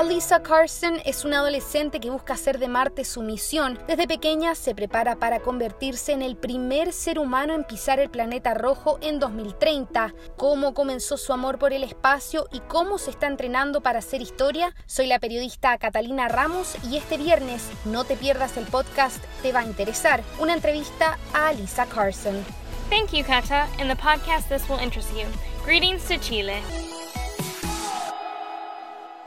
Alisa Carson es una adolescente que busca hacer de Marte su misión. Desde pequeña se prepara para convertirse en el primer ser humano en pisar el planeta rojo en 2030. ¿Cómo comenzó su amor por el espacio y cómo se está entrenando para hacer historia? Soy la periodista Catalina Ramos y este viernes no te pierdas el podcast Te va a interesar, una entrevista a Alisa Carson. Thank you, Kata. In the podcast, this will interest you. Greetings to Chile.